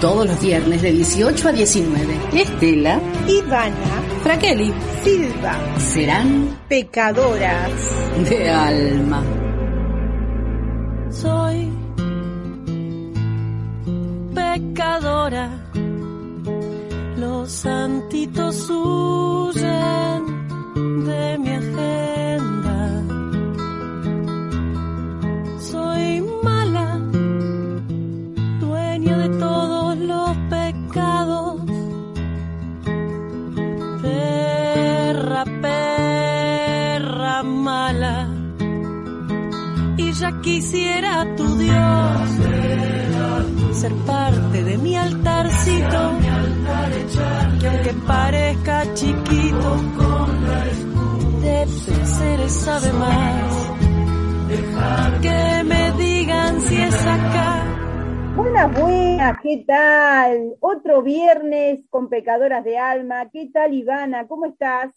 Todos los viernes de 18 a 19. Estela, Ivana, Fraqueli, Silva serán pecadoras. de alma. soy pecadora. Los santitos huyen quisiera tu Dios ser parte de mi altarcito que aunque parezca chiquito de seres sabe más que me digan si es acá Buenas, buenas, ¿qué tal? Otro viernes con pecadoras de alma. ¿Qué tal, Ivana? ¿Cómo estás?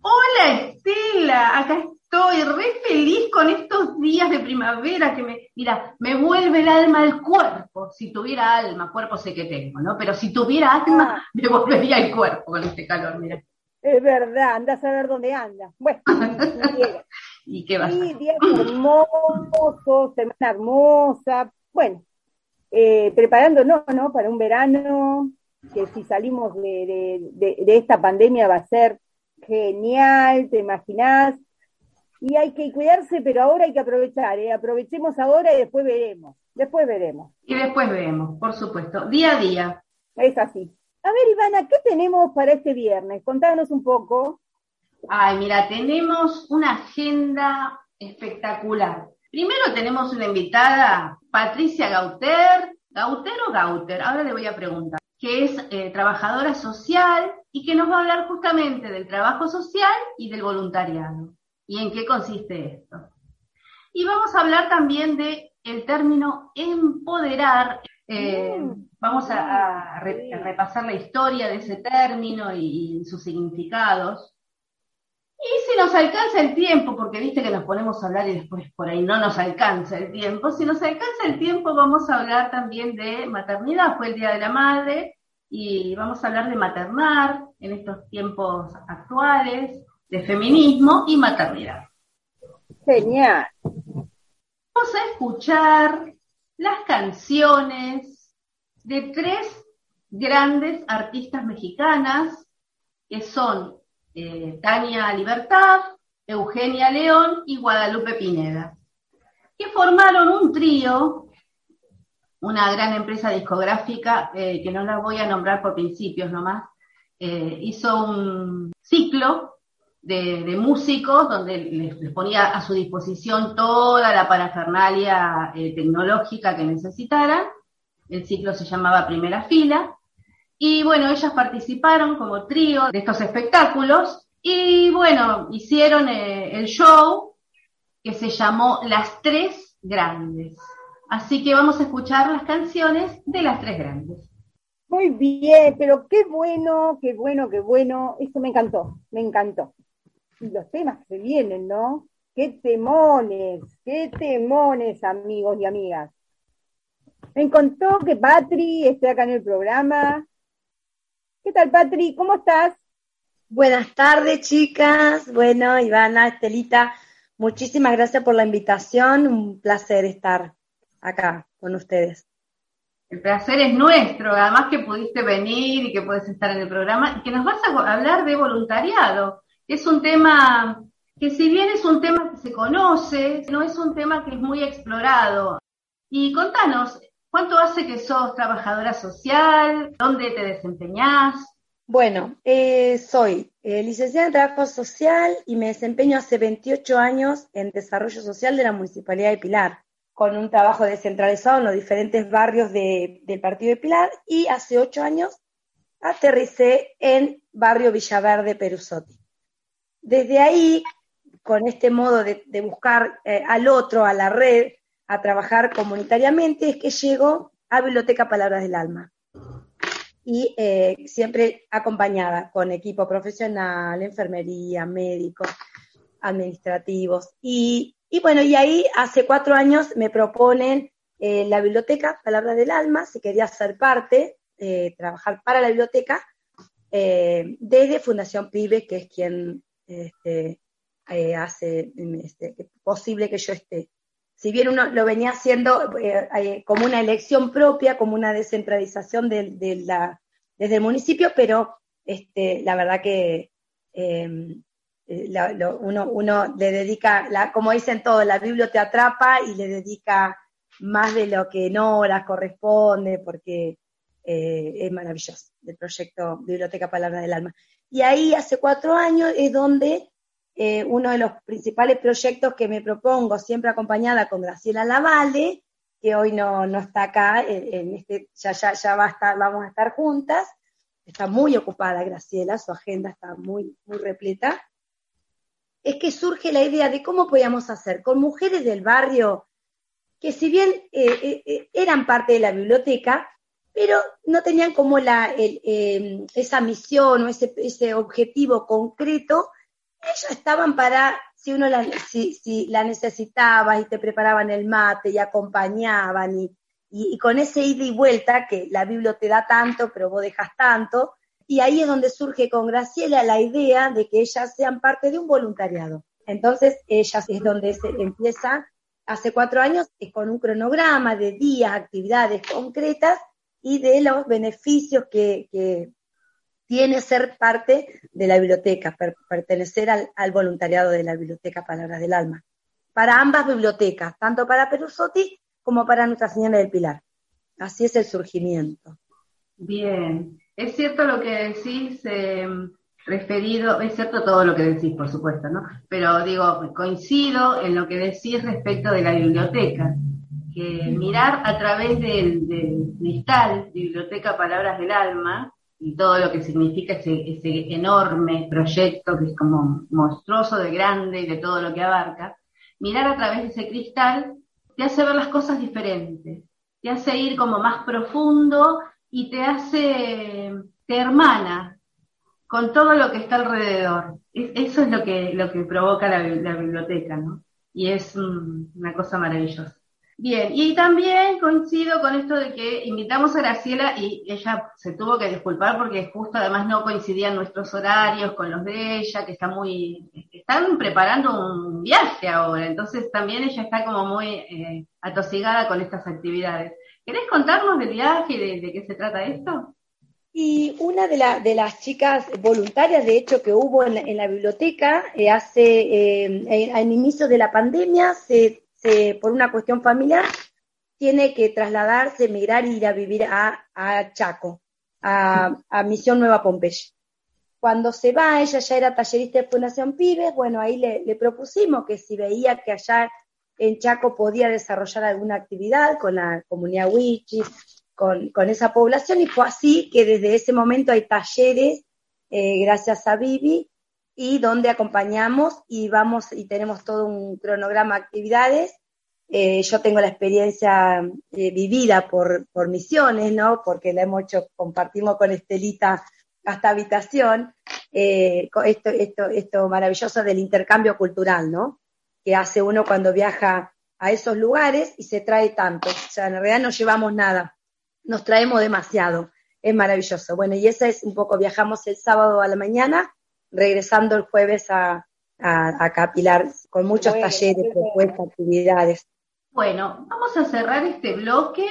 Hola Estela, acá estoy re feliz con estos días de primavera que me, mira, me vuelve el alma al cuerpo. Si tuviera alma, cuerpo sé que tengo, ¿no? Pero si tuviera alma, Ah. me volvería el cuerpo con este calor, mira. Es verdad, andás a ver dónde andas. Bueno. ¿Y qué va sí, días hermosos, semana hermosa. Bueno, eh, preparándonos, ¿no? Para un verano que si salimos de, de- de- de esta pandemia va a ser genial, ¿te imaginás? Y hay que cuidarse, pero ahora hay que aprovechar, ¿eh? Aprovechemos ahora y después veremos. Después veremos. Y después vemos, por supuesto, día a día. Es así. A ver, Ivana, ¿qué tenemos para este viernes? Contanos un poco. Ay, mira, tenemos una agenda espectacular. Primero tenemos una invitada, Patricia Gauter, Gauter o Gauter, ahora le voy a preguntar, que es eh, trabajadora social y que nos va a hablar justamente del trabajo social y del voluntariado. ¿Y en qué consiste esto? Y vamos a hablar también de el término empoderar. Eh, Mm. vamos a, a re- a repasar la historia de ese término y- y sus significados. Y si nos alcanza el tiempo, porque viste que nos ponemos a hablar y después por ahí no nos alcanza el tiempo, si nos alcanza el tiempo vamos a hablar también de maternidad, fue el Día de la Madre, y vamos a hablar de maternar en estos tiempos actuales, de feminismo y maternidad. Genial. Vamos a escuchar las canciones de tres grandes artistas mexicanas, que son eh, Tania Libertad, Eugenia León y Guadalupe Pineda, que formaron un trío, una gran empresa discográfica, eh, que no la voy a nombrar por principios nomás, eh, hizo un ciclo de, músicos donde les, les ponía a su disposición toda la parafernalia eh, tecnológica que necesitaran. El ciclo se llamaba Primera Fila. Y bueno, ellas participaron como trío de estos espectáculos y bueno, hicieron eh, el show que se llamó Las Tres Grandes. Así que vamos a escuchar las canciones de Las Tres Grandes. Muy bien, pero qué bueno, qué bueno, qué bueno. Esto me encantó, me encantó. Y los temas que se vienen, ¿no? Qué temones, qué temones, amigos y amigas. Me encantó que Patri esté acá en el programa. ¿Qué tal, Patri? ¿Cómo estás? Buenas tardes, chicas. Bueno, Ivana, Estelita, muchísimas gracias por la invitación. Un placer estar acá con ustedes. El placer es nuestro, además que pudiste venir y que puedes estar en el programa y que nos vas a hablar de voluntariado. Es un tema que si bien es un tema que se conoce, no es un tema que es muy explorado. Y contanos, ¿cuánto hace que sos trabajadora social? ¿Dónde te desempeñás? Bueno, eh, soy eh, licenciada en Trabajo Social y me desempeño hace 28 años en Desarrollo Social de la Municipalidad de Pilar, con un trabajo descentralizado en los diferentes barrios de- del Partido de Pilar y hace 8 años aterricé en Barrio Villaverde, Perusotti. Desde ahí, con este modo de, buscar eh, al otro, a la red, a trabajar comunitariamente, es que llego a Biblioteca Palabras del Alma y eh, siempre acompañada con equipo profesional, enfermería, médicos, administrativos. Y, bueno, y ahí hace cuatro años me proponen eh, la biblioteca Palabras del Alma, si quería ser parte trabajar para la biblioteca desde Fundación Pibe, que es quien este, eh, hace este, posible que yo esté. Si bien uno lo venía haciendo como una elección propia, como una descentralización de, la, desde el municipio, pero este, la verdad que uno, uno, le dedica, como dicen todos, la Biblia atrapa y le dedica más de lo que no las corresponde, porque eh, es maravilloso, el proyecto Biblioteca Palabra del Alma. Y ahí hace cuatro años es donde eh, uno de los principales proyectos que me propongo, siempre acompañada con Graciela Lavalle, que hoy no, no está acá, en, este, ya, ya, ya va a estar, vamos a estar juntas, está muy ocupada Graciela, su agenda está muy, muy repleta, es que surge la idea de cómo podíamos hacer con mujeres del barrio que si bien eh, eh, eh, eran parte de la biblioteca, pero no tenían como la, esa misión o ese, ese, objetivo concreto, ellos estaban para, si uno la, si, si la necesitaba y te preparaban el mate y acompañaban y, y, con ese ida y vuelta que la biblioteca te da tanto, pero vos dejas tanto, y ahí es donde surge con Graciela la idea de que ellas sean parte de un voluntariado. Entonces, ellas es donde se empieza hace cuatro años es con un cronograma de días, actividades concretas y de los beneficios que, tiene ser parte de la biblioteca, pertenecer al, voluntariado de la Biblioteca Palabras del Alma. Para ambas bibliotecas, tanto para Perusotti como para Nuestra Señora del Pilar. Así es el surgimiento. Bien, es cierto lo que decís. Eh referido, es cierto todo lo que decís, por supuesto, ¿no? Pero digo, coincido en lo que decís respecto de la biblioteca, que mirar a través del, cristal, Biblioteca Palabras del Alma, y todo lo que significa ese, enorme proyecto que es como monstruoso de grande y de todo lo que abarca, mirar a través de ese cristal te hace ver las cosas diferentes, te hace ir como más profundo y te hace, te hermana, con todo lo que está alrededor. eso es lo que, lo que provoca la, biblioteca, ¿no? Y es una cosa maravillosa. Bien, y también coincido con esto de que invitamos a Graciela y ella se tuvo que disculpar porque justo además no coincidían nuestros horarios con los de ella, que está muy, están preparando un viaje ahora, entonces también ella está como muy eh, atosigada con estas actividades. ¿Querés contarnos del viaje y de qué se trata esto? Y una de, de, las chicas voluntarias, de hecho, que hubo en la, biblioteca, eh, hace, eh, al inicio de la pandemia, se, por una cuestión familiar, tiene que trasladarse, emigrar e ir a vivir a, Chaco, a, Misión Nueva Pompeya. Cuando se va, ella ya era tallerista de Fundación Pibes, bueno, ahí le, le propusimos que si veía que allá en Chaco podía desarrollar alguna actividad con la comunidad Wichi, con, esa población y fue así que desde ese momento hay talleres, eh, gracias a Vivi, y donde acompañamos y vamos y tenemos todo un cronograma de actividades. Eh, yo tengo la experiencia eh, vivida por, por misiones, ¿no? Porque la hemos hecho, compartimos con Estelita hasta habitación, esto, esto, esto maravilloso del intercambio cultural, ¿no? Que hace uno cuando viaja a esos lugares y se trae tanto. O sea, en realidad no llevamos nada, nos traemos demasiado. Es maravilloso. Bueno, y esa es un poco, viajamos el sábado a la mañana, regresando el jueves a, a, Capilar, con muchos talleres, propuestas, actividades. Bueno, vamos a cerrar este bloque,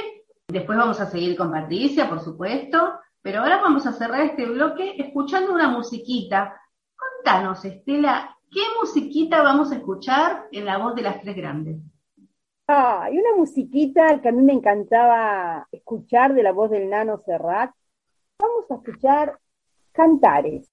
después vamos a seguir con Patricia, por supuesto, pero ahora vamos a cerrar este bloque escuchando una musiquita. Contanos, Estela, ¿qué musiquita vamos a escuchar en la voz de las tres grandes? Ah, hay una musiquita que a mí me encantaba escuchar de la voz del nano Serrat. Vamos a escuchar Cantares.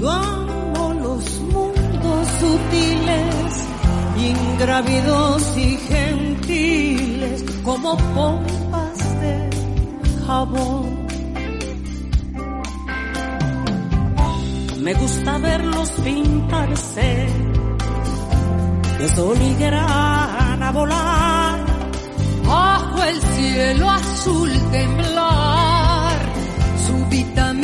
Yo amo los mundos sutiles, ingrávidos y gentiles como pompas de jabón. Me gusta verlos pintarse de sol y grana volar bajo el cielo azul temblar súbitamente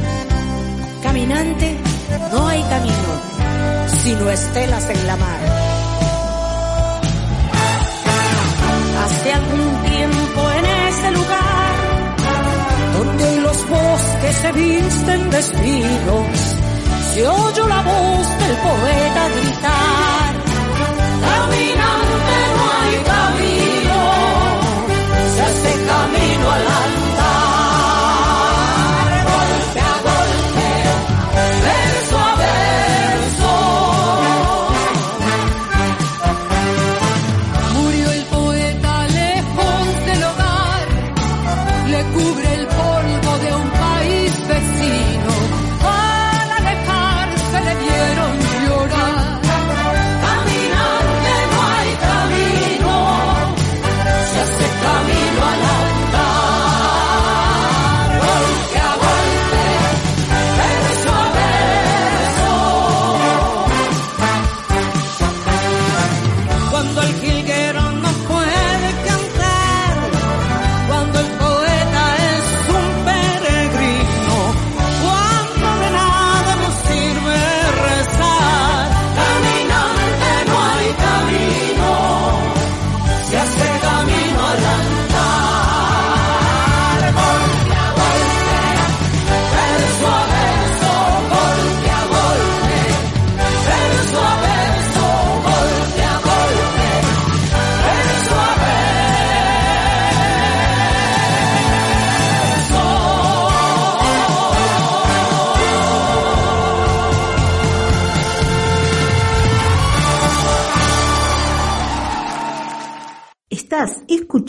Caminante, no hay camino, sino estelas en la mar. Hace algún tiempo en ese lugar, donde los bosques se visten de espinos, se oyó la voz del poeta gritar. Caminante no hay camino, se hace camino al andar,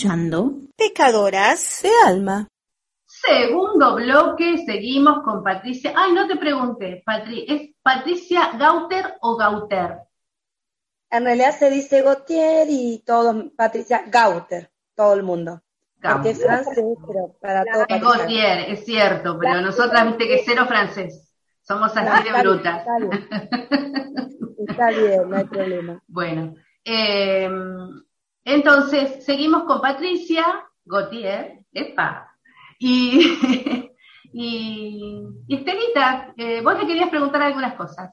escuchando Pecadoras de alma. Segundo bloque, seguimos con Patricia. Ay, no te pregunté, Patri, ¿es Patricia Gauter o Gauter? En realidad se dice Gautier y todo, Patricia Gauter, todo el mundo. Porque es Gauter. francés, pero para todo Es Patricia. Gautier, es cierto, pero nosotras viste que cero francés. Somos así de brutas. Está bien, Está bien, no hay problema. Bueno, eh, entonces seguimos con Patricia Gautier, epa, y, Estelita, eh, vos le querías preguntar algunas cosas.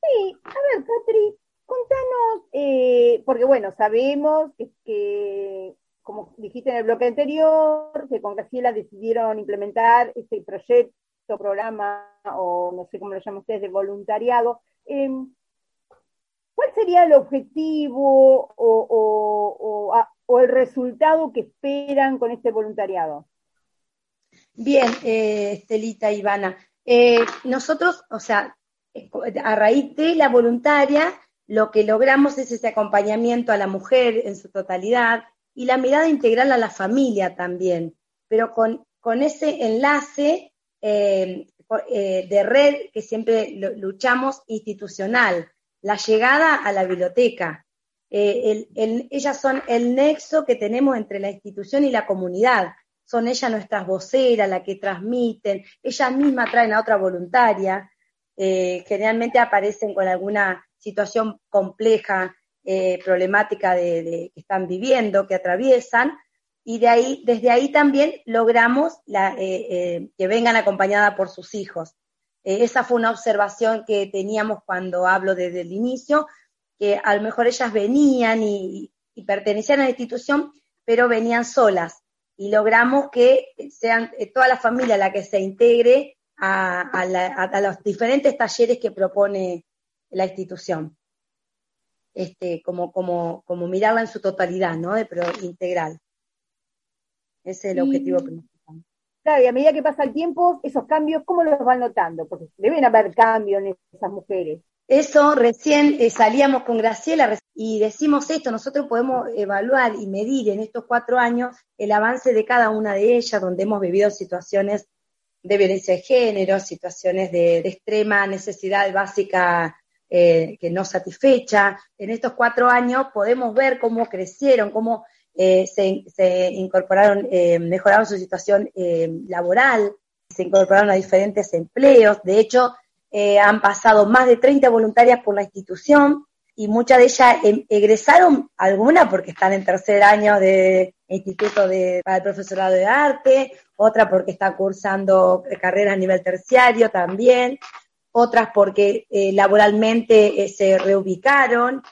Sí, a ver, Patri, contanos, eh, porque bueno, sabemos que, como dijiste en el bloque anterior, que con Graciela decidieron implementar este proyecto, programa, o no sé cómo lo llaman ustedes, de voluntariado. Eh, ¿Cuál sería el objetivo o, el resultado que esperan con este voluntariado? Bien, eh, Estelita Ivana. Eh, nosotros, o sea, a raíz de la voluntaria, lo que logramos es ese acompañamiento a la mujer en su totalidad y la mirada integral a la familia también, pero con, ese enlace eh, eh, de red que siempre luchamos institucional, la llegada a la biblioteca. Eh, el- el- ellas son el nexo que tenemos entre la institución y la comunidad son ellas nuestras voceras, las que transmiten, ellas mismas traen a otra voluntaria, eh, generalmente aparecen con alguna situación compleja, eh, problemática que están viviendo, que atraviesan, y de ahí, desde ahí también logramos que vengan acompañadas por sus hijos. Eh, esa fue una observación que teníamos cuando hablo desde el inicio, que a lo mejor ellas venían y, y pertenecían a la institución, pero venían solas y logramos que sean eh, toda la familia la que se integre a, a la- a- a los diferentes talleres que propone la institución. Este, como, como, como mirarla en su totalidad, ¿no? De, pero integral. Ese es el objetivo principal. Y a medida que pasa el tiempo, esos cambios, ¿cómo los van notando? Porque deben haber cambios en esas mujeres. Eso recién eh, salíamos con Graciela y decimos esto, nosotros podemos evaluar y medir en estos cuatro años el avance de cada una de ellas, donde hemos vivido situaciones de violencia de género, situaciones de, extrema necesidad básica eh, que no satisfecha. En estos cuatro años podemos ver cómo crecieron, cómo eh, se, incorporaron, mejoraron su situación laboral, se incorporaron a diferentes empleos. De hecho, eh, han pasado más de 30 voluntarias por la institución y muchas de ellas em, egresaron, algunas porque están en tercer año de Instituto de, para el Profesorado de Arte, otra porque están cursando carreras a nivel terciario también, otras porque eh, laboralmente eh, se reubicaron.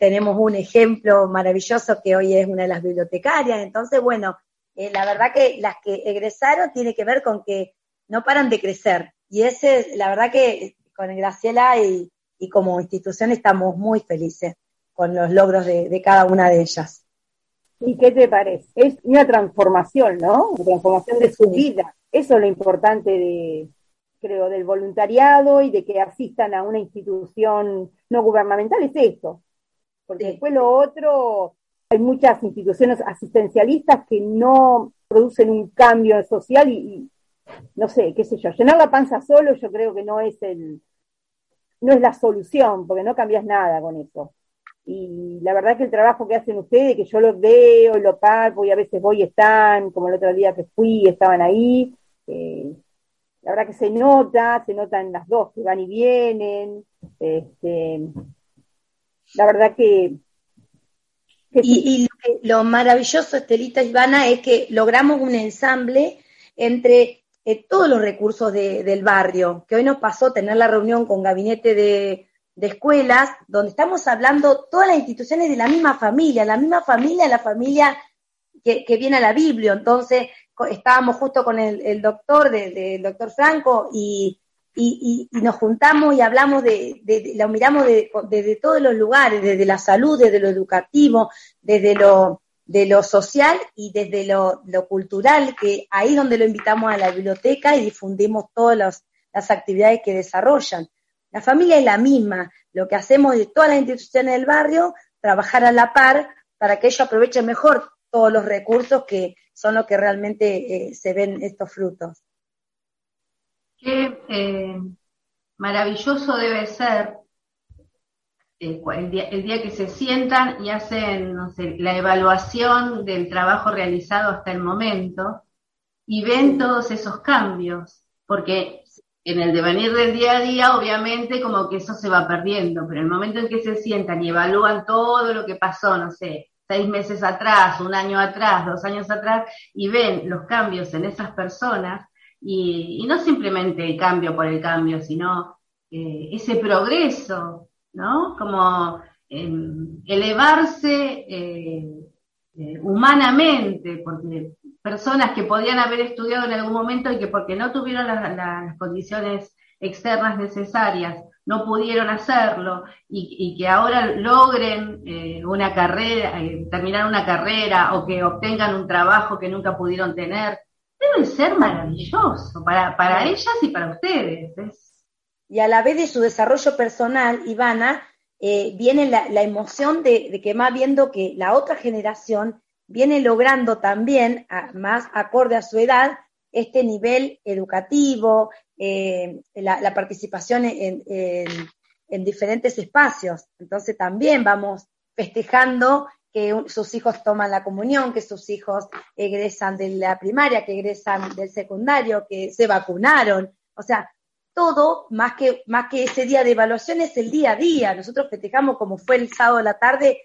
Tenemos un ejemplo maravilloso que hoy es una de las bibliotecarias. Entonces, bueno, la verdad que las que egresaron tiene que ver con que no paran de crecer. Y ese, la verdad que con Graciela y, como institución estamos muy felices con los logros de, cada una de ellas. ¿Y qué te parece? Es una transformación, ¿no? Una transformación de su vida. Eso es lo importante de, creo, del voluntariado y de que asistan a una institución no gubernamental, es esto. Porque después lo otro, hay muchas instituciones asistencialistas que no producen un cambio social y, no sé, qué sé yo, llenar la panza solo yo creo que no es el, no es la solución, porque no cambias nada con eso. Y la verdad que el trabajo que hacen ustedes, que yo lo veo, lo pago y a veces voy y están, como el otro día que fui, estaban ahí, eh, la verdad que se nota, se notan las dos que van y vienen, este, la verdad que... y, lo, lo, maravilloso, Estelita Ivana, es que logramos un ensamble entre eh, todos los recursos del barrio, que hoy nos pasó tener la reunión con gabinete de, escuelas, donde estamos hablando todas las instituciones de la misma familia, la misma familia, la familia que, viene a la Biblia. Entonces, estábamos justo con el, doctor, del doctor Franco, y, nos juntamos y hablamos de, lo miramos desde todos los lugares, desde la salud, desde lo educativo, desde lo de lo social y desde lo, cultural, que ahí es donde lo invitamos a la biblioteca y difundimos todas las actividades que desarrollan. La familia es la misma, lo que hacemos de todas las instituciones del barrio, trabajar a la par para que ellos aprovechen mejor todos los recursos que son los que realmente eh, se ven estos frutos. Qué eh, maravilloso debe ser eh, el, día, que se sientan y hacen la evaluación del trabajo realizado hasta el momento y ven todos esos cambios, porque en el devenir del día a día, obviamente, como que eso se va perdiendo, pero el momento en que se sientan y evalúan todo lo que pasó, no sé, seis meses atrás, un año atrás, dos años atrás, y ven los cambios en esas personas, y, no simplemente el cambio por el cambio, sino eh, ese progreso ¿no? Como em, elevarse eh, eh, humanamente, porque personas que podían haber estudiado en algún momento y que porque no tuvieron las, condiciones externas necesarias no pudieron hacerlo y, que ahora logren una carrera, terminar una carrera o que obtengan un trabajo que nunca pudieron tener, debe ser maravilloso para, para ellas y para ustedes y a la vez de su desarrollo personal, Ivana, eh, viene la, emoción de, que más viendo que la otra generación viene logrando también, más acorde a su edad, este nivel educativo, eh, la, participación en, diferentes espacios. Entonces también vamos festejando que sus hijos toman la comunión, que sus hijos egresan de la primaria, que egresan del secundario, que se vacunaron. O sea, todo, más que, más que ese día de evaluación, es el día a día. Nosotros festejamos como fue el sábado de la tarde,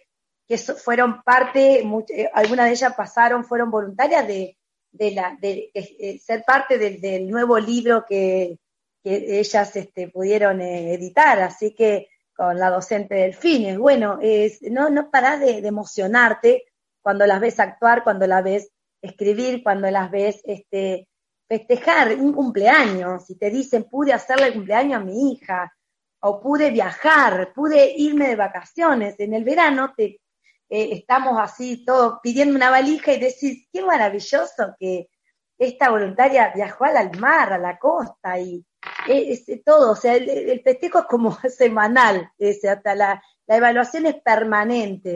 que fueron parte, eh, algunas de ellas pasaron, fueron voluntarias de, de, la, de, eh, ser parte del nuevo libro que, que ellas este, pudieron eh, editar. Así que con la docente Delfines, bueno, es, no, no parás de, emocionarte cuando las ves actuar, cuando las ves escribir, cuando las ves este, festejar un cumpleaños, si te dicen pude hacerle el cumpleaños a mi hija, o pude viajar, pude irme de vacaciones, en el verano te, eh, estamos así todos pidiendo una valija y decís, qué maravilloso que, esta voluntaria viajó al mar, a la costa y es, todo, o sea, el, festejo es como semanal, ese, hasta la, evaluación es permanente.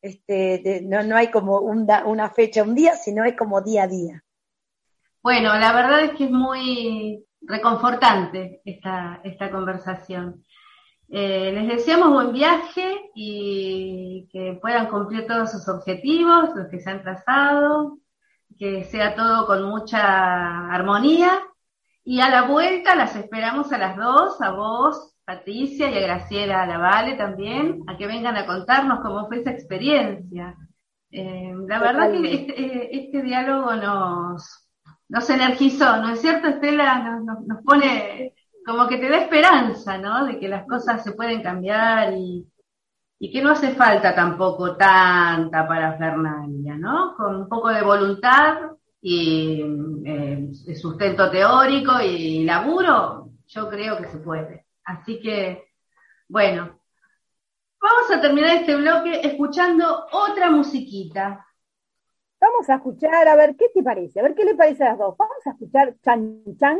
Este, no, no hay como una fecha, un día, sino es como día a día. Bueno, la verdad es que es muy reconfortante esta, esta conversación. Eh, les deseamos buen viaje y que puedan cumplir todos sus objetivos, los que se han trazado, que sea todo con mucha armonía. Y a la vuelta las esperamos a las dos, a vos, Patricia, y a Graciela Lavale también, a que vengan a contarnos cómo fue esa experiencia. Eh, la verdad que este, este, diálogo nos, nos energizó, ¿no es cierto, Estela? Nos, nos, pone como que te da esperanza, ¿no? De que las cosas se pueden cambiar y, y que no hace falta tampoco tanta parafernalia, ¿no? Con un poco de voluntad y eh, sustento teórico y laburo, yo creo que se puede. Así que, bueno, vamos a terminar este bloque escuchando otra musiquita. Vamos a escuchar, a ver, ¿qué te parece? A ver, ¿qué le parece a las dos? Vamos a escuchar Chan Chan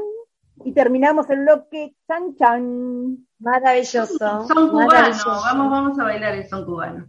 y terminamos el bloque Chan Chan. Maravilloso. Son cubanos, vamos, vamos a bailar el son cubano.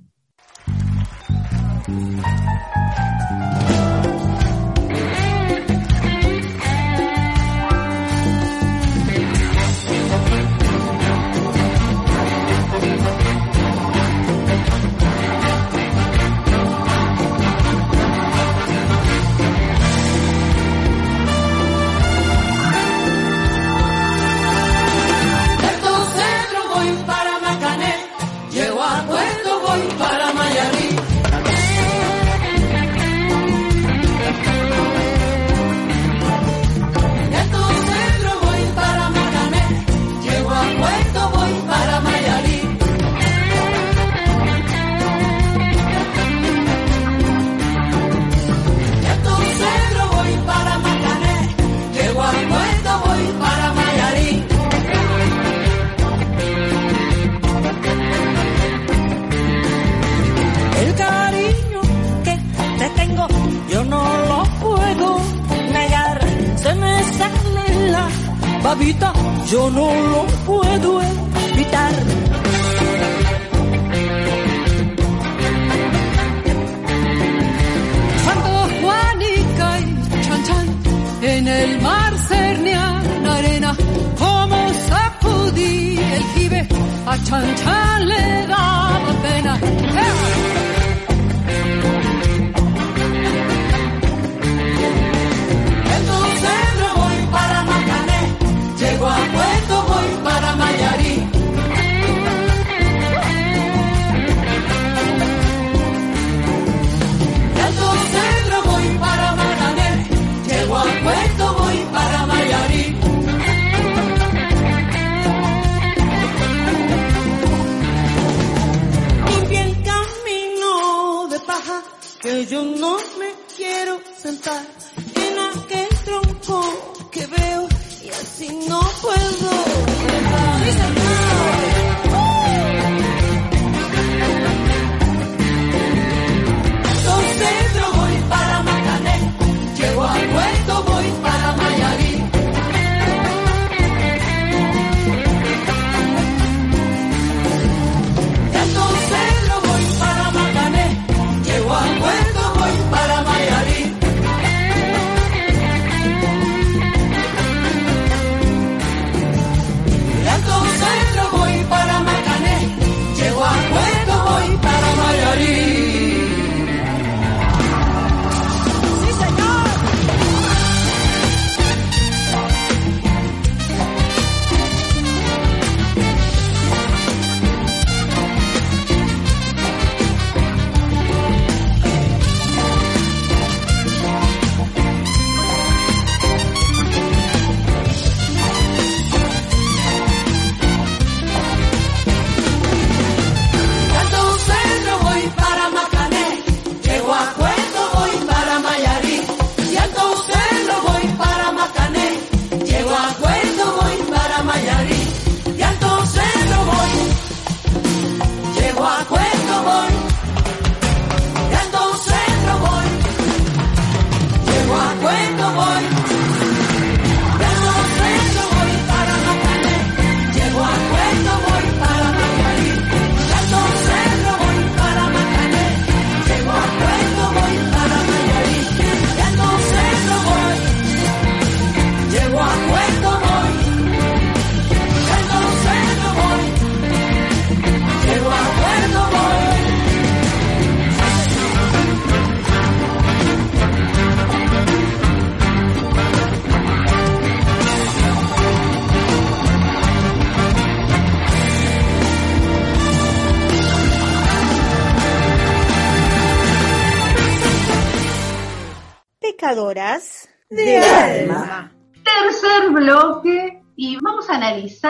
mundo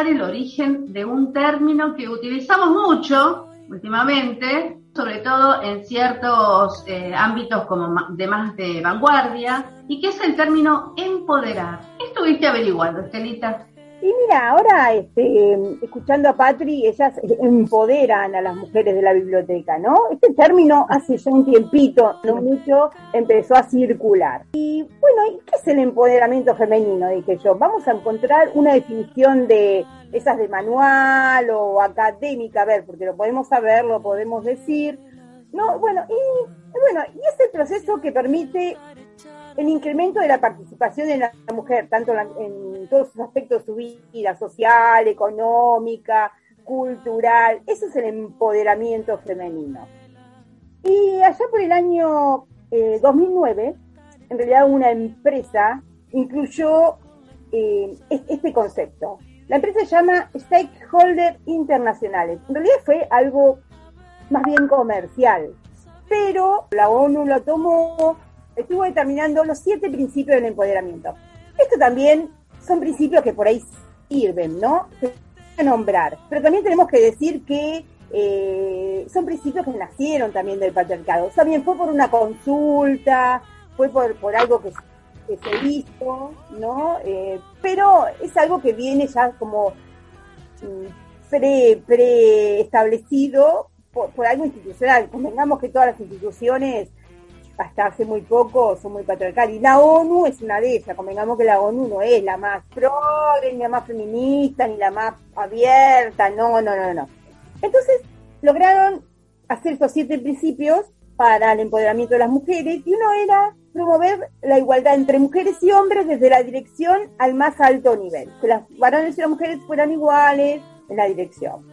el origen de un término que utilizamos mucho últimamente, sobre todo en ciertos eh, ámbitos como de más de vanguardia, y que es el término empoderar. ¿Qué estuviste averiguando, Estelita? Y mira, ahora este, escuchando a Patri, ellas empoderan a las mujeres de la biblioteca, ¿no? Este término hace ya un tiempito, no mucho, empezó a circular. Y bueno, ¿qué es el empoderamiento femenino? Dije yo, vamos a encontrar una definición de esas de manual o académica, a ver, porque lo podemos saber, lo podemos decir. No, bueno, y bueno, y es el proceso que permite el incremento de la participación de la mujer, tanto en todos sus aspectos de su vida, social, económica, cultural, eso es el empoderamiento femenino. Y allá por el año 2009, eh, en realidad una empresa incluyó eh, este concepto. La empresa se llama Stakeholder Internacionales. En realidad fue algo más bien comercial, pero la ONU lo tomó estuvo determinando los siete principios del empoderamiento. Esto también son principios que por ahí sirven, ¿no? Se nombrar. Pero también tenemos que decir que eh, son principios que nacieron también del patriarcado. También fue por una consulta, fue por, por algo que, se hizo, ¿no? Eh, pero es algo que viene ya como mm, pre, por, por algo institucional. Convengamos que todas las instituciones hasta hace muy poco son muy patriarcales. Y la ONU es una de ellas, convengamos que la ONU no es la más progre, ni la más feminista, ni la más abierta, no, no, no, no. Entonces, lograron hacer estos siete principios para el empoderamiento de las mujeres y uno era promover la igualdad entre mujeres y hombres desde la dirección al más alto nivel, que las varones y las mujeres fueran iguales en la dirección.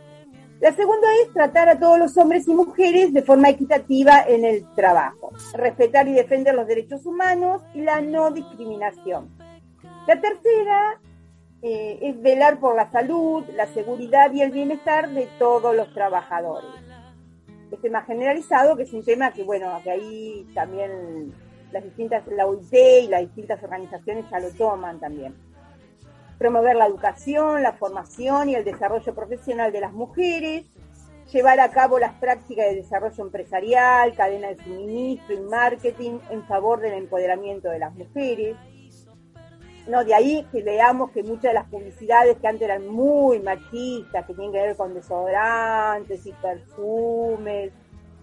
La segunda es tratar a todos los hombres y mujeres de forma equitativa en el trabajo, respetar y defender los derechos humanos y la no discriminación. La tercera eh, es velar por la salud, la seguridad y el bienestar de todos los trabajadores. Este más generalizado, que es un tema que, bueno, que ahí también las distintas, la OIT y las distintas organizaciones ya lo toman también promover la educación, la formación y el desarrollo profesional de las mujeres, llevar a cabo las prácticas de desarrollo empresarial, cadena de suministro y marketing en favor del empoderamiento de las mujeres. No, de ahí que veamos que muchas de las publicidades que antes eran muy machistas, que tienen que ver con desodorantes y perfumes,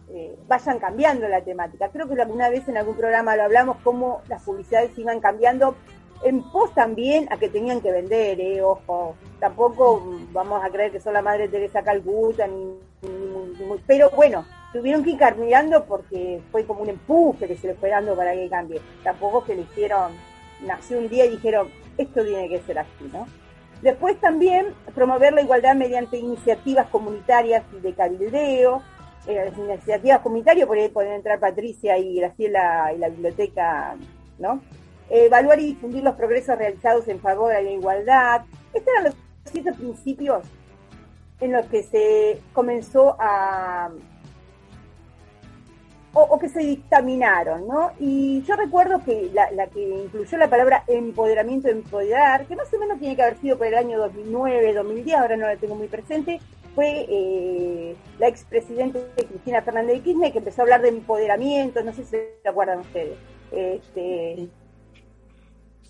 eh, vayan cambiando la temática. Creo que alguna vez en algún programa lo hablamos, cómo las publicidades iban cambiando en pos también a que tenían que vender, eh, ojo, tampoco vamos a creer que son la madre Teresa Calcuta, ni, pero bueno, tuvieron que ir cambiando porque fue como un empuje que se les fue dando para que cambie. Tampoco que le hicieron, nació un día y dijeron, esto tiene que ser así, ¿no? Después también promover la igualdad mediante iniciativas comunitarias de cabildeo, eh, iniciativas comunitarias, por ahí pueden entrar Patricia y Graciela y la biblioteca, ¿no? Evaluar y difundir los progresos realizados en favor de la igualdad. Estos eran los siete principios en los que se comenzó a... o, que se dictaminaron, ¿no? Y yo recuerdo que la, que incluyó la palabra empoderamiento, empoderar, que más o menos tiene que haber sido por el año 2009, 2010, ahora no la tengo muy presente, fue eh, la expresidente Cristina Fernández de Kirchner que empezó a hablar de empoderamiento, no sé si se acuerdan ustedes. Este,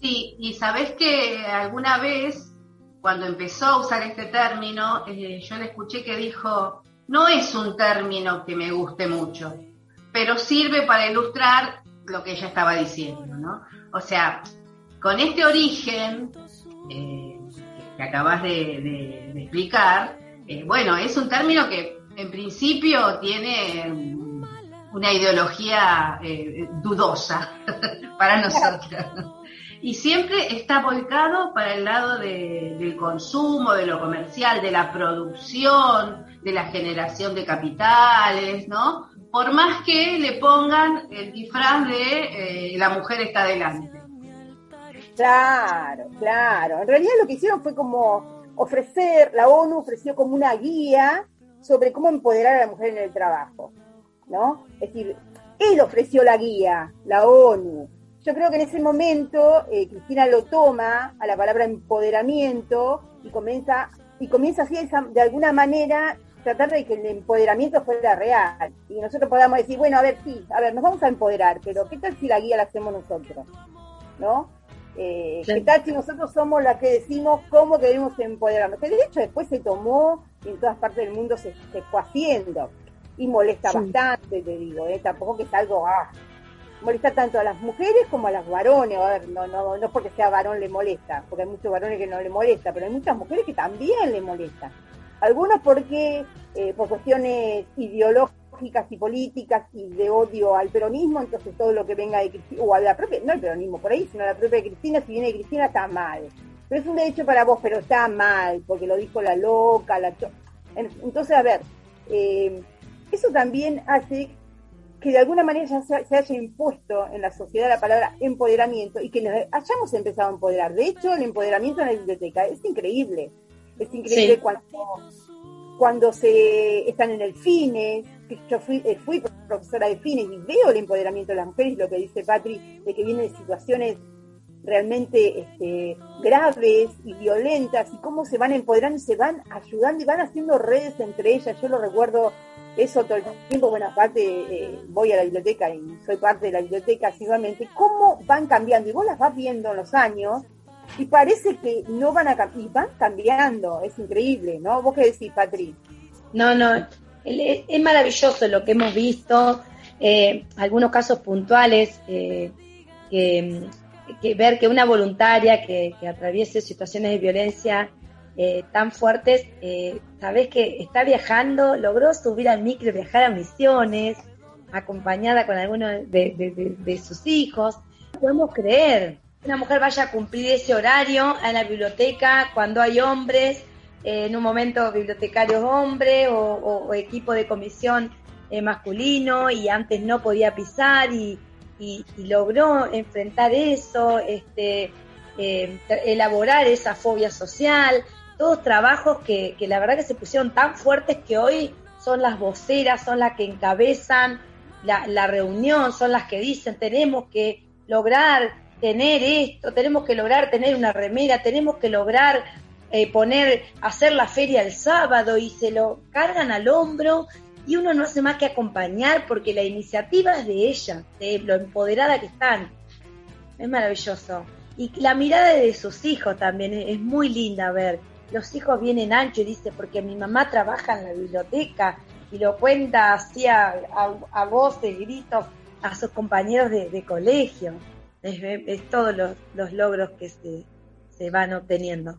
Sí, y sabes que alguna vez, cuando empezó a usar este término, eh, yo le escuché que dijo, no es un término que me guste mucho, pero sirve para ilustrar lo que ella estaba diciendo, ¿no? O sea, con este origen eh, que acabas de, explicar, eh, bueno, es un término que en principio tiene una ideología dudosa para nosotros y siempre está volcado para el lado del consumo, de lo comercial, de la producción, de la generación de capitales, ¿no? Por más que le pongan el disfraz de eh, la mujer está delante. Claro, claro. En realidad lo que hicieron fue como ofrecer, la ONU ofreció como una guía sobre cómo empoderar a la mujer en el trabajo, ¿no? Es decir, él ofreció la guía, la ONU, yo creo que en ese momento eh, Cristina lo toma a la palabra empoderamiento y comienza, y comienza así de alguna manera tratar de que el empoderamiento fuera real. Y nosotros podamos decir, bueno, a ver, sí, a ver, nos vamos a empoderar, pero ¿qué tal si la guía la hacemos nosotros? ¿No? Eh, ¿Qué tal si nosotros somos las que decimos cómo debemos empoderarnos? Que de hecho después se tomó y en todas partes del mundo se, fue haciendo. Y molesta bastante, te digo, ¿eh? tampoco que es algo, ah, molesta tanto a las mujeres como a las varones. A ver, no, no, no porque sea varón le molesta, porque hay muchos varones que no le molesta, pero hay muchas mujeres que también le molesta. Algunos porque, eh, por cuestiones ideológicas y políticas y de odio al peronismo, entonces todo lo que venga de Cristina, o a la propia, no el peronismo por ahí, sino a la propia Cristina, si viene de Cristina está mal. Pero es un derecho para vos, pero está mal, porque lo dijo la loca, la... Entonces, a ver, eh, eso también hace que de alguna manera ya se, haya impuesto en la sociedad la palabra empoderamiento y que nos hayamos empezado a empoderar. De hecho, el empoderamiento en la biblioteca es increíble. Es increíble cuando, cuando se están en el FINES, que yo fui, eh, fui profesora de FINES y veo el empoderamiento de las mujeres, lo que dice Patri, de que vienen de situaciones realmente este, graves y violentas y cómo se van empoderando y se van ayudando y van haciendo redes entre ellas. Yo lo recuerdo eso todo el tiempo, bueno, aparte eh, voy a la biblioteca y soy parte de la biblioteca asiduamente, cómo van cambiando y vos las vas viendo en los años y parece que no van a cambiar, y van cambiando, es increíble, ¿no? ¿Vos qué decís, Patri? No, no, es maravilloso lo que hemos visto, eh, algunos casos puntuales, eh, que, ver que una voluntaria que, que atraviese situaciones de violencia eh, tan fuertes, eh, sabes que está viajando, logró subir al micro viajar a misiones, acompañada con alguno de, sus hijos. podemos creer que una mujer vaya a cumplir ese horario en la biblioteca cuando hay hombres, eh, en un momento bibliotecarios hombres o, equipo de comisión eh, masculino y antes no podía pisar y, y logró enfrentar eso, este, elaborar esa fobia social, todos trabajos que, la verdad que se pusieron tan fuertes que hoy son las voceras, son las que encabezan la, reunión, son las que dicen tenemos que lograr tener esto, tenemos que lograr tener una remera, tenemos que lograr eh, poner, hacer la feria el sábado y se lo cargan al hombro y uno no hace más que acompañar porque la iniciativa es de ella, de lo empoderada que están. Es maravilloso. Y la mirada de sus hijos también es muy linda ver los hijos vienen ancho y dice, porque mi mamá trabaja en la biblioteca y lo cuenta así a, a, voz de gritos a sus compañeros de, colegio. Es, todos los, logros que se, se van obteniendo.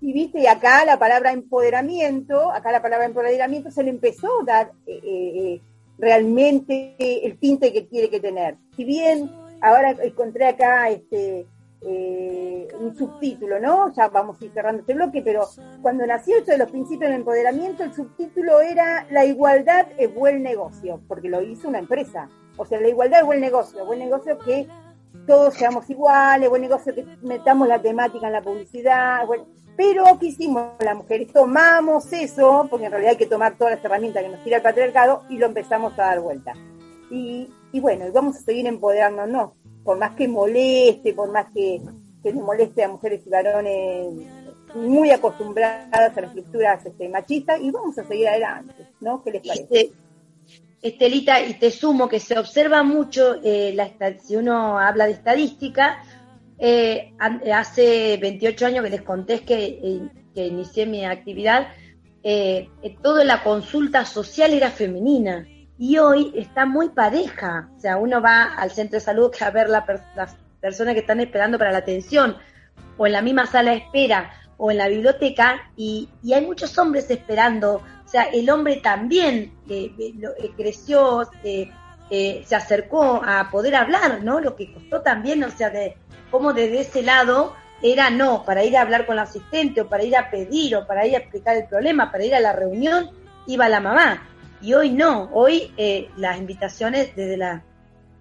Y viste, y acá la palabra empoderamiento, acá la palabra empoderamiento se le empezó a dar eh, eh, realmente el tinte que tiene que tener. Si bien ahora encontré acá este eh, un subtítulo, ¿no? Ya vamos a ir cerrando este bloque, pero cuando nació esto de los principios del empoderamiento, el subtítulo era La igualdad es buen negocio, porque lo hizo una empresa. O sea, la igualdad es buen negocio, buen negocio que todos seamos iguales, buen negocio que metamos la temática en la publicidad, pero ¿qué hicimos las mujeres? Tomamos eso, porque en realidad hay que tomar todas las herramientas que nos tira el patriarcado y lo empezamos a dar vuelta. Y, y bueno, y vamos a seguir empoderándonos por más que moleste, por más que, que moleste a mujeres y varones muy acostumbradas a las lecturas este, machistas, y vamos a seguir adelante, ¿no? ¿Qué les parece? Estelita, y te sumo que se observa mucho, eh, la, si uno habla de estadística, eh, hace 28 años que les conté que, eh, que inicié mi actividad, toda la consulta social era femenina y hoy está muy pareja. O sea, uno va al centro de salud a ver la las personas que están esperando para la atención, o en la misma sala de espera, o en la biblioteca, y, hay muchos hombres esperando. O sea, el hombre también eh, eh, creció, eh, se acercó a poder hablar, ¿no? Lo que costó también, o sea, de cómo desde ese lado era no, para ir a hablar con el asistente, o para ir a pedir, o para ir a explicar el problema, para ir a la reunión, iba la mamá y hoy no, hoy eh, las invitaciones desde, la,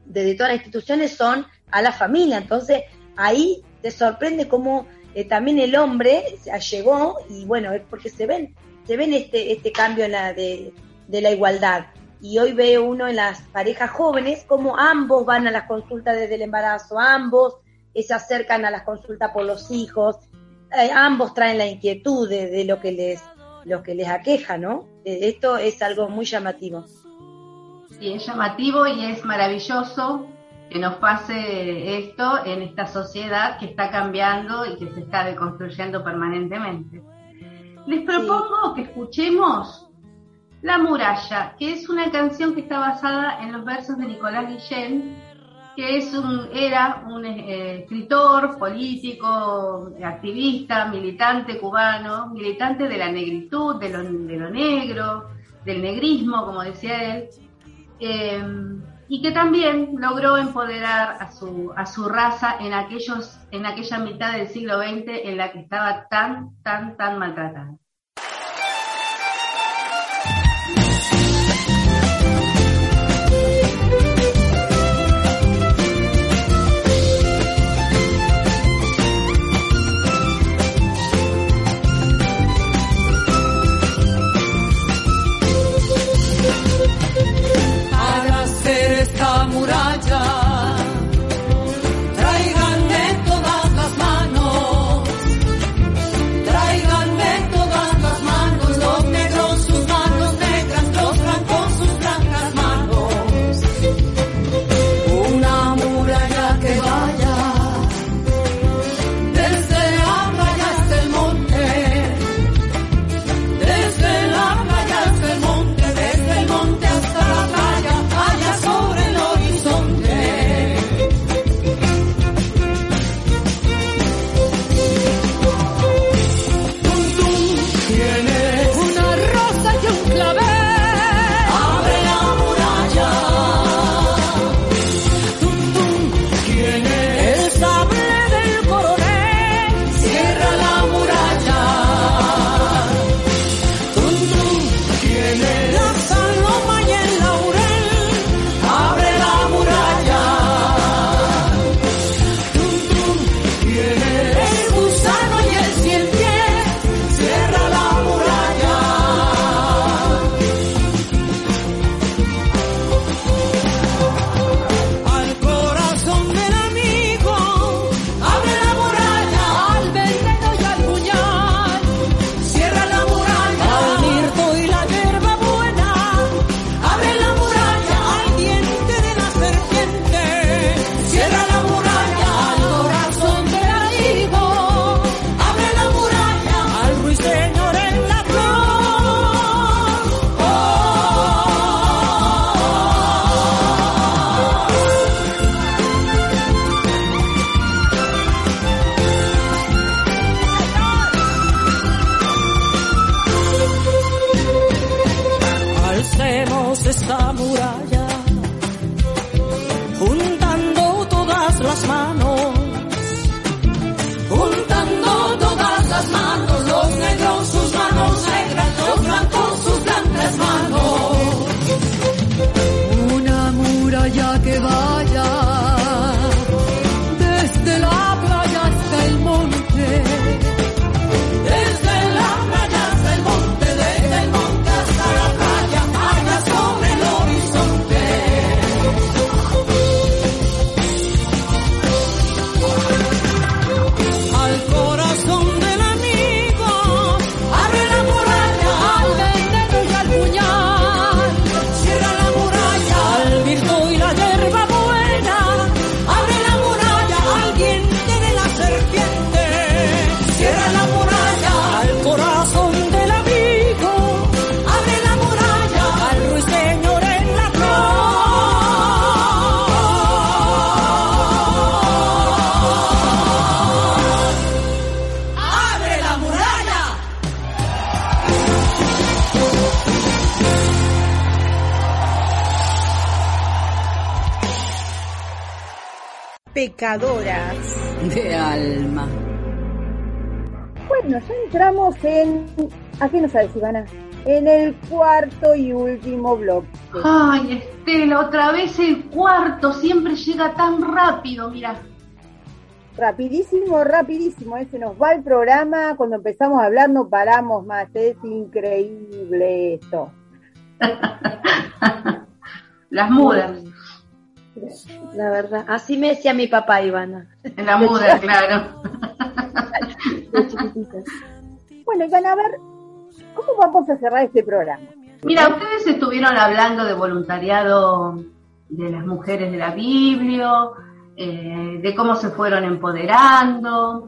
desde todas las instituciones son a la familia, entonces ahí te sorprende cómo eh, también el hombre llegó y bueno, es porque se ven, se ven este, este cambio en la de, la igualdad. y hoy ve uno en las parejas jóvenes como ambos van a las consultas desde el embarazo, ambos se acercan a las consultas por los hijos, eh, ambos traen la inquietud de, lo que les lo que les aqueja, ¿no? Esto es algo muy llamativo. Sí, es llamativo y es maravilloso que nos pase esto en esta sociedad que está cambiando y que se está deconstruyendo permanentemente. Les propongo que escuchemos La muralla, que es una canción que está basada en los versos de Nicolás Guillén, que es un, era un eh, escritor, político, activista, militante cubano, militante de la negritud, de lo, de lo negro, del negrismo, como decía él, eh, y que también logró empoderar a su, a su raza en, aquellos, en aquella mitad del siglo XX en la que estaba tan, tan, tan maltratada. De alma. Bueno, ya entramos en. ¿A qué nos sabes, Ivana? En el cuarto y último bloque. Ay, Estela, otra vez el cuarto, siempre llega tan rápido, mira. Rapidísimo, rapidísimo, ese nos va el programa, cuando empezamos a hablar no paramos más, es increíble esto. Las mudas. La verdad, así me decía mi papá, Ivana. En la muda, claro. Bueno, Ivana, a ver, ¿cómo vamos a cerrar este programa? Mira, ustedes estuvieron hablando de voluntariado de las mujeres de la Biblia, eh, de cómo se fueron empoderando.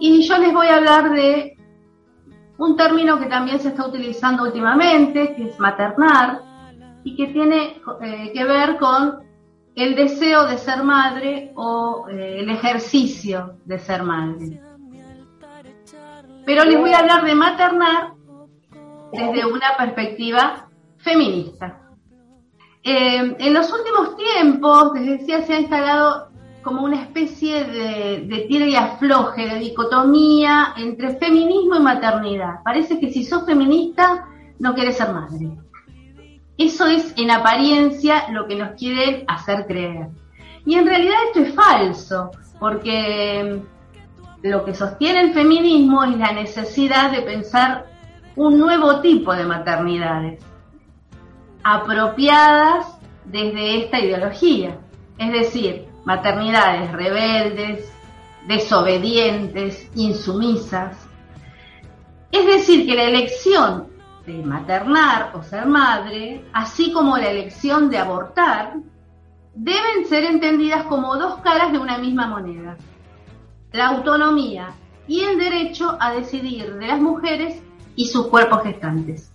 Y yo les voy a hablar de un término que también se está utilizando últimamente, que es maternar, y que tiene eh, que ver con el deseo de ser madre o eh, el ejercicio de ser madre. Pero les voy a hablar de maternar desde una perspectiva feminista. Eh, en los últimos tiempos, les decía, se ha instalado como una especie de, de tira y afloje, de dicotomía entre feminismo y maternidad. Parece que si sos feminista, no querés ser madre. Eso es en apariencia lo que nos quieren hacer creer. Y en realidad esto es falso, porque lo que sostiene el feminismo es la necesidad de pensar un nuevo tipo de maternidades, apropiadas desde esta ideología. Es decir, maternidades rebeldes, desobedientes, insumisas. Es decir, que la elección de maternar o ser madre, así como la elección de abortar, deben ser entendidas como dos caras de una misma moneda. La autonomía y el derecho a decidir de las mujeres y sus cuerpos gestantes.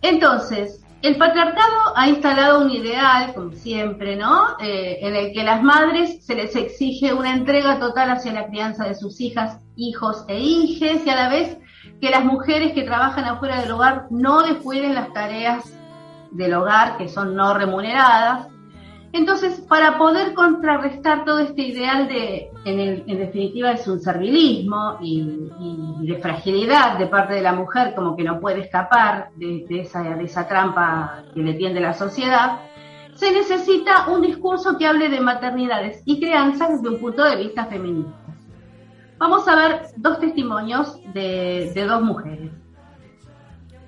Entonces, el patriarcado ha instalado un ideal, como siempre, ¿no? Eh, en el que las madres se les exige una entrega total hacia la crianza de sus hijas, hijos e hijes, y a la vez que las mujeres que trabajan afuera del hogar no descuiden las tareas del hogar, que son no remuneradas, entonces, para poder contrarrestar todo este ideal de, en, definitiva, es un servilismo y, de fragilidad de parte de la mujer, como que no puede escapar de, esa, de esa trampa que le tiende la sociedad, se necesita un discurso que hable de maternidades y crianzas desde un punto de vista feminista. Vamos a ver dos testimonios de, dos mujeres.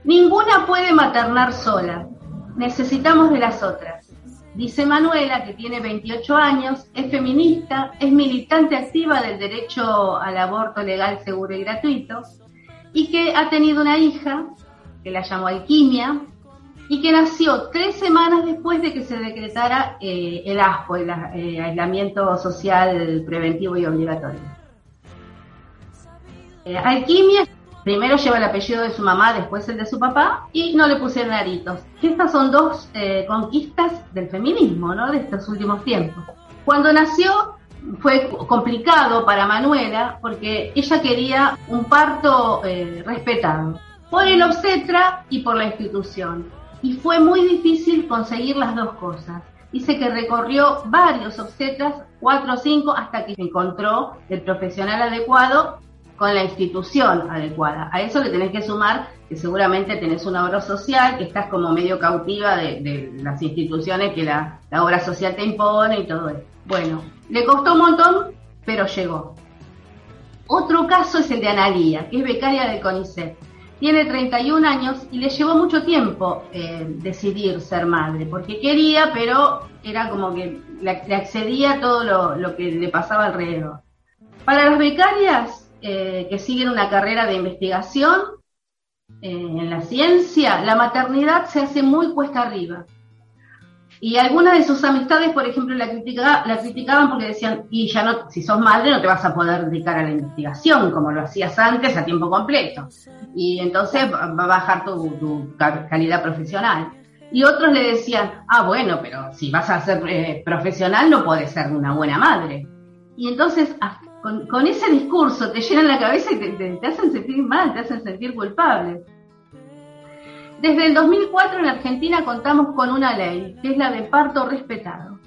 Ninguna puede maternar sola, necesitamos de las otras. Dice Manuela, que tiene 28 años, es feminista, es militante activa del derecho al aborto legal, seguro y gratuito, y que ha tenido una hija, que la llamó Alquimia, y que nació tres semanas después de que se decretara eh, el ASPO, el eh, aislamiento social preventivo y obligatorio. Eh, Alquimia Primero lleva el apellido de su mamá, después el de su papá, y no le pusieron aritos. Estas son dos eh, conquistas del feminismo, ¿no? De estos últimos tiempos. Cuando nació fue complicado para Manuela porque ella quería un parto eh, respetado por el obstetra y por la institución. Y fue muy difícil conseguir las dos cosas. Dice que recorrió varios obstetras, cuatro o cinco, hasta que encontró el profesional adecuado con la institución adecuada. A eso le tenés que sumar que seguramente tenés una obra social, que estás como medio cautiva de, las instituciones que la, obra social te impone y todo eso. Bueno, le costó un montón, pero llegó. Otro caso es el de Analía, que es becaria del CONICET. Tiene 31 años y le llevó mucho tiempo eh, decidir ser madre, porque quería, pero era como que le, accedía todo lo, lo que le pasaba alrededor. Para las becarias, eh, que siguen una carrera de investigación eh, en la ciencia, la maternidad se hace muy cuesta arriba. Y algunas de sus amistades, por ejemplo, la, la criticaban porque decían, y ya no, si sos madre no te vas a poder dedicar a la investigación como lo hacías antes a tiempo completo. Y entonces va a bajar tu, calidad profesional. Y otros le decían, ah, bueno, pero si vas a ser eh, profesional no puedes ser una buena madre. Y entonces, con, ese discurso te llenan la cabeza y te, hacen sentir mal, te hacen sentir culpable. Desde el 2004 en Argentina contamos con una ley, que es la de parto respetado,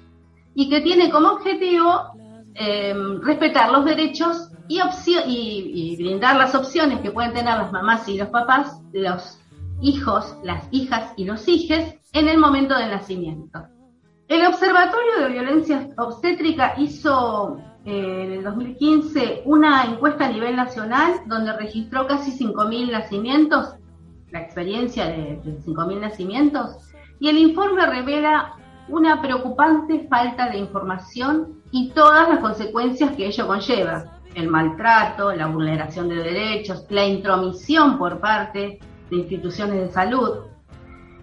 y que tiene como objetivo em, respetar los derechos y, y, brindar las opciones que pueden tener las mamás y los papás, los hijos, las hijas y los hijes en el momento del nacimiento. El Observatorio de Violencia Obstétrica hizo en el 2015 una encuesta a nivel nacional donde registró casi 5.000 nacimientos la experiencia de, de 5.000 nacimientos y el informe revela una preocupante falta de información y todas las consecuencias que ello conlleva. El maltrato, la vulneración de derechos, la intromisión por parte de instituciones de salud.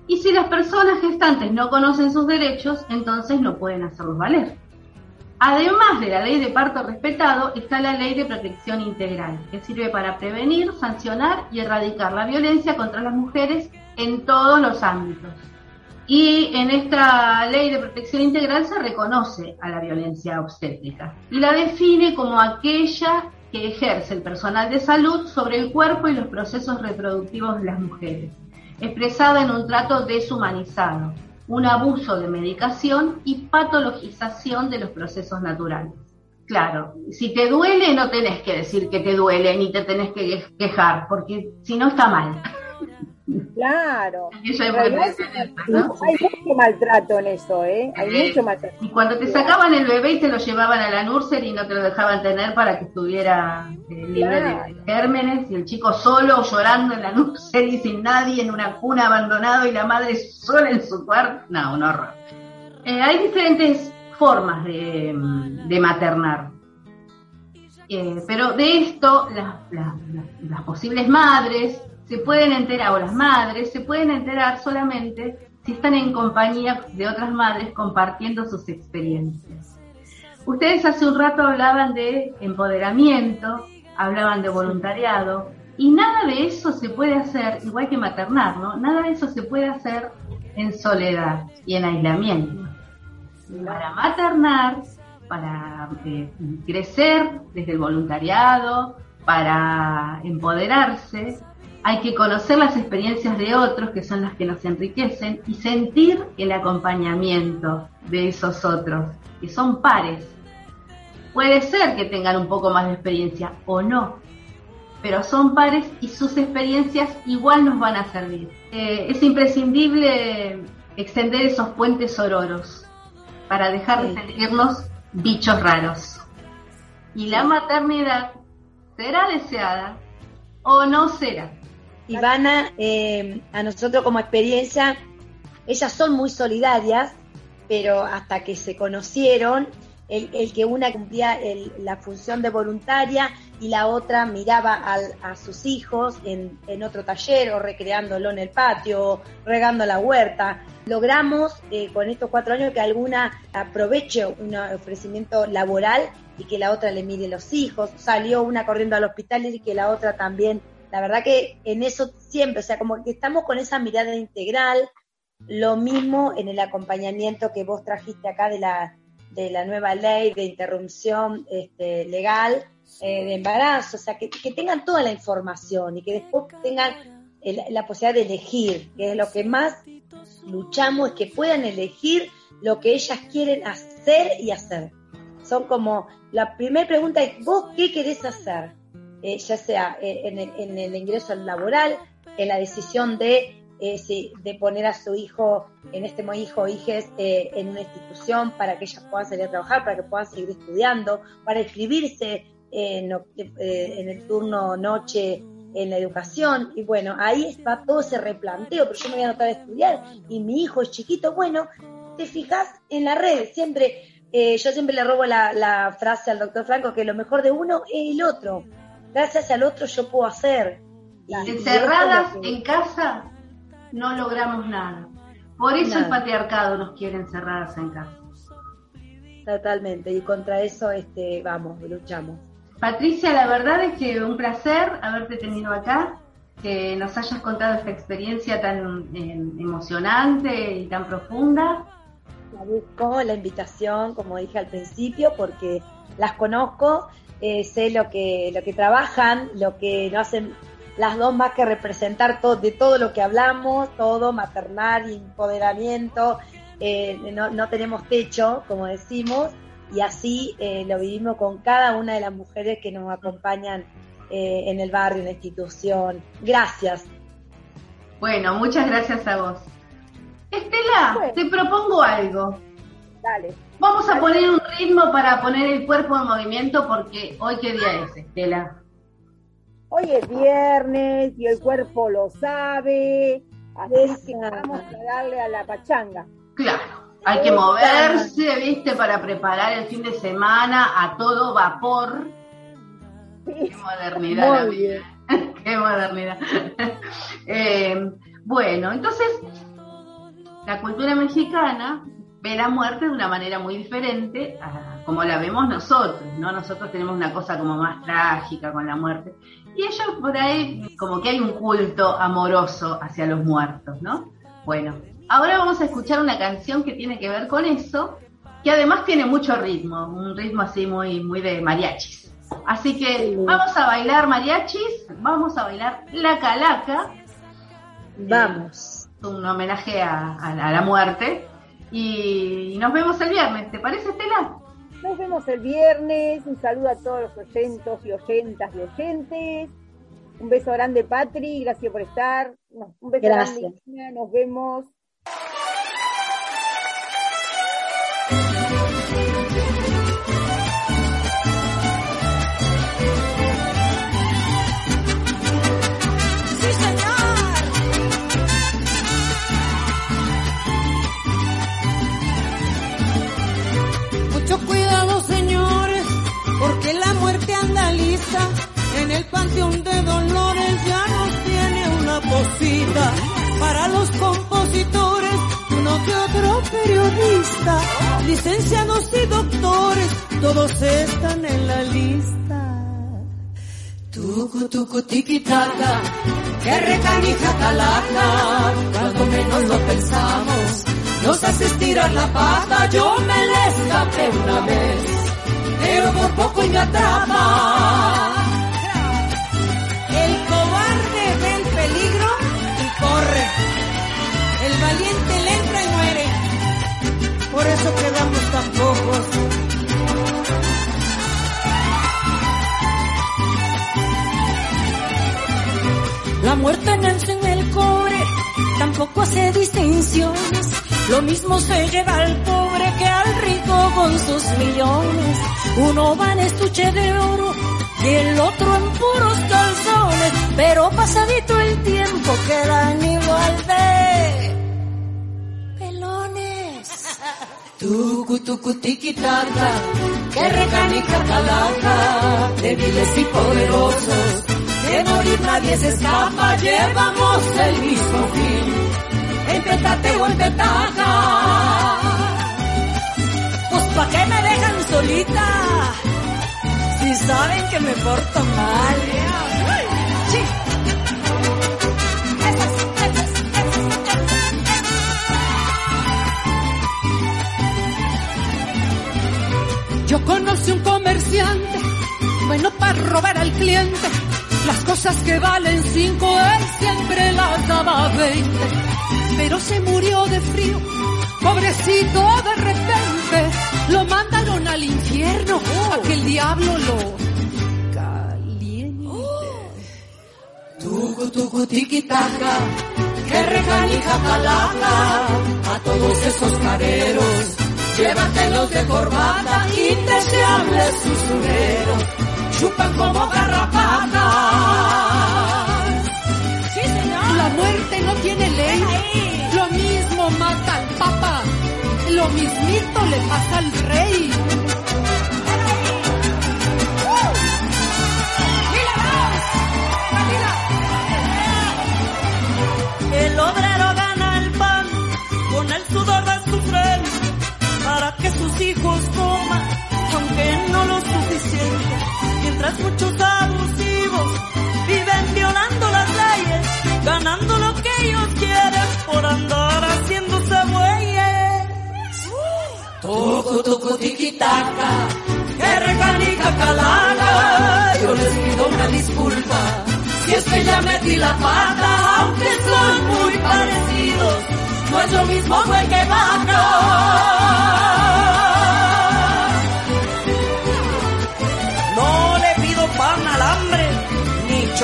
Y si las personas gestantes no conocen sus derechos, entonces no pueden hacerlos valer. Además de la ley de parto respetado, está la ley de protección integral, que sirve para prevenir, sancionar y erradicar la violencia contra las mujeres en todos los ámbitos. Y en esta ley de protección integral se reconoce a la violencia obstétrica y la define como aquella que ejerce el personal de salud sobre el cuerpo y los procesos reproductivos de las mujeres, expresada en un trato deshumanizado, un abuso de medicación y patologización de los procesos naturales. Claro, si te duele no tenés que decir que te duele ni te tenés que quejar, porque si no está mal. Claro. hay mucho maltrato en eso, ¿eh? Hay mucho maltrato. Y cuando te sacaban el bebé y te lo llevaban a la nursery y no te lo dejaban tener para que estuviera eh, libre de gérmenes, y el chico solo llorando en la nursery sin nadie, en una cuna abandonado y la madre sola en su cuarto. No, un horror. Eh, hay diferentes formas de, de maternar. Eh, pero de esto, las, las, las posibles madres se pueden enterar, o las madres se pueden enterar solamente si están en compañía de otras madres compartiendo sus experiencias. Ustedes hace un rato hablaban de empoderamiento, hablaban de voluntariado, y nada de eso se puede hacer, igual que maternar, ¿no? Nada de eso se puede hacer en soledad y en aislamiento. Para maternar, para eh, crecer desde el voluntariado, para empoderarse, hay que conocer las experiencias de otros, que son las que nos enriquecen, y sentir el acompañamiento de esos otros, que son pares. Puede ser que tengan un poco más de experiencia o no, pero son pares y sus experiencias igual nos van a servir. Eh, es imprescindible extender esos puentes ororos para dejar de sentirnos bichos raros. Y la maternidad será deseada o no será. Ivana, eh, a nosotros como experiencia, ellas son muy solidarias, pero hasta que se conocieron, el, que una cumplía la función de voluntaria y la otra miraba a sus hijos en, otro taller o recreándolo en el patio, o regando la huerta. Logramos eh, con estos cuatro años que alguna aproveche un ofrecimiento laboral y que la otra le mire los hijos. Salió una corriendo al hospital y que la otra también la verdad que en eso siempre, o sea, como que estamos con esa mirada integral, lo mismo en el acompañamiento que vos trajiste acá de la, de la nueva ley de interrupción este, legal eh, de embarazo, o sea, que, tengan toda la información y que después tengan la posibilidad de elegir, que es lo que más luchamos, es que puedan elegir lo que ellas quieren hacer y hacer. Son como, la primera pregunta es, ¿vos qué querés hacer? Eh, ya sea eh, en el, ingreso laboral, en la decisión de, eh, de poner a su hijo, en este hijo o hijes, en una institución para que ellas puedan salir a trabajar, para que puedan seguir estudiando, para inscribirse en, el turno noche en la educación. Y bueno, ahí está todo ese replanteo, pero yo me voy a anotar a estudiar y mi hijo es chiquito. Bueno, te fijas en la red, siempre yo siempre le robo la, frase al doctor Franco que lo mejor de uno es el otro gracias al otro yo puedo hacer. Encerradas en casa no logramos nada. Por eso el patriarcado nos quiere encerradas en casa. Totalmente, y contra eso este, vamos, luchamos. Patricia, la verdad es que un placer haberte tenido acá, que nos hayas contado esta experiencia tan eh, emocionante y tan profunda. Agradezco la invitación, como dije al principio, porque las conozco eh, sé lo que, lo que trabajan, lo que no hacen las dos más que representar todo, de todo lo que hablamos, todo, maternal, empoderamiento, eh, no, no, tenemos techo, como decimos, y así eh, lo vivimos con cada una de las mujeres que nos acompañan en el barrio, en la institución. Gracias. Bueno, muchas gracias a vos. Estela, te propongo algo. Dale. Vamos a poner un ritmo para poner el cuerpo en movimiento porque hoy qué día es, Estela. Hoy es viernes y el cuerpo lo sabe, así que vamos a darle a la pachanga. Claro, hay que moverse, viste, para preparar el fin de semana a todo vapor. Qué modernidad. Muy bien. Qué modernidad. Eh, bueno, entonces, la cultura mexicana ve la muerte de una manera muy diferente a como la vemos nosotros, ¿no? Nosotros tenemos una cosa como más trágica con la muerte. Y ellos por ahí, como que hay un culto amoroso hacia los muertos, ¿no? Bueno, ahora vamos a escuchar una canción que tiene que ver con eso, que además tiene mucho ritmo, un ritmo así muy, muy de mariachis. Así que vamos a bailar mariachis, vamos a bailar la calaca. Vamos. Eh, un homenaje a, a, a, la muerte. Y nos vemos el viernes, ¿te parece, Estela? Nos vemos el viernes. Un saludo a todos los oyentos y oyentas y oyentes. Un beso grande, Patri. Gracias por estar. Un beso Gracias. grande. Nos vemos. Licenciados y doctores, todos están en la lista. Tucu, tucu, tiquitaca, que recanija calaca, cuando menos lo pensamos, nos hace estirar la pata, yo me le escapé una vez, pero por poco y me atrapa. El cobarde ve el peligro y corre, el valiente por eso quedamos tan pocos. La muerte nace en el cobre, tampoco hace distinciones. Lo mismo se lleva al pobre que al rico con sus millones. Uno va en estuche de oro y el otro en puros calzones. Pero pasadito el tiempo quedan igual de Tucu, tucu, tiquitaca, que recanica calaca, débiles y poderosos. De morir nadie se escapa, llevamos el mismo fin, en petate o en petaca. Pues pa' qué me dejan solita, si saben que me porto mal. Robar al cliente. Las cosas que valen cinco, él siempre las daba veinte. Pero se murió de frío, pobrecito de repente. Lo mandaron al infierno, a que el diablo lo caliente. Tucu, tucu, tiquitaca, que regalija calaca a todos esos careros. Llévatelos de corbata, indeseables susureros chupan como garrapatas. Sí, señor. La muerte no tiene ley. Lo mismo mata al papa. Lo mismito le pasa al rey. El obrero gana el pan con el sudor de su frente para que sus hijos coman, muchos abusivos viven violando las leyes, ganando lo que ellos quieren por andar haciéndose bueyes. Toco, toco, tiquitaca, que recanica calaca, yo les pido una disculpa, si es que ya metí la pata, aunque son muy parecidos, no es lo mismo güey que vaca.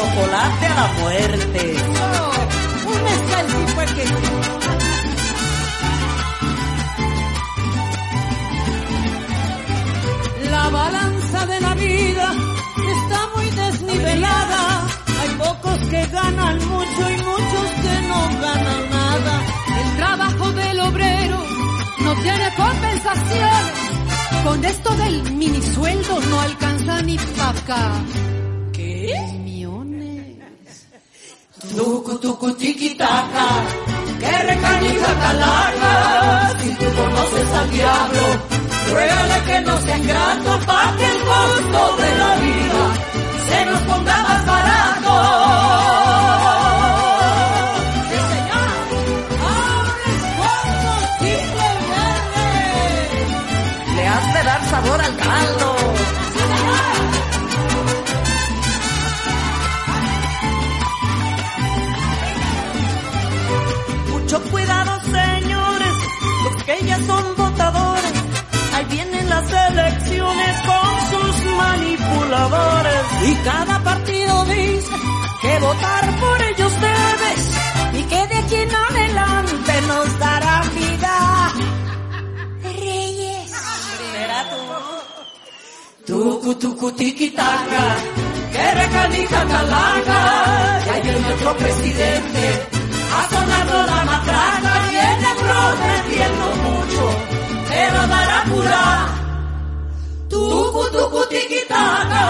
Chocolate a la muerte. un mezcal que... La balanza de la vida está muy desnivelada que ganan mucho y muchos que no ganan nada. El trabajo del obrero no tiene compensación. Con esto del mini sueldo no alcanza ni para. Tucu, tucu, tiquitaca, que recanija. Si tú conoces al diablo, ruégale que no sea ingrato pa' que el costo de la vida Y cada partido dice que votar por ellos debes. Y que de aquí en adelante nos dará vida. Reyes. Será tú. Tucu, tucu, tiquitaca, que recanija calaca, ya hay el nuestro presidente, a sonarlo la matraca, viene prometiendo mucho, pero dará pura, Tucu, tucu, tiquitaca.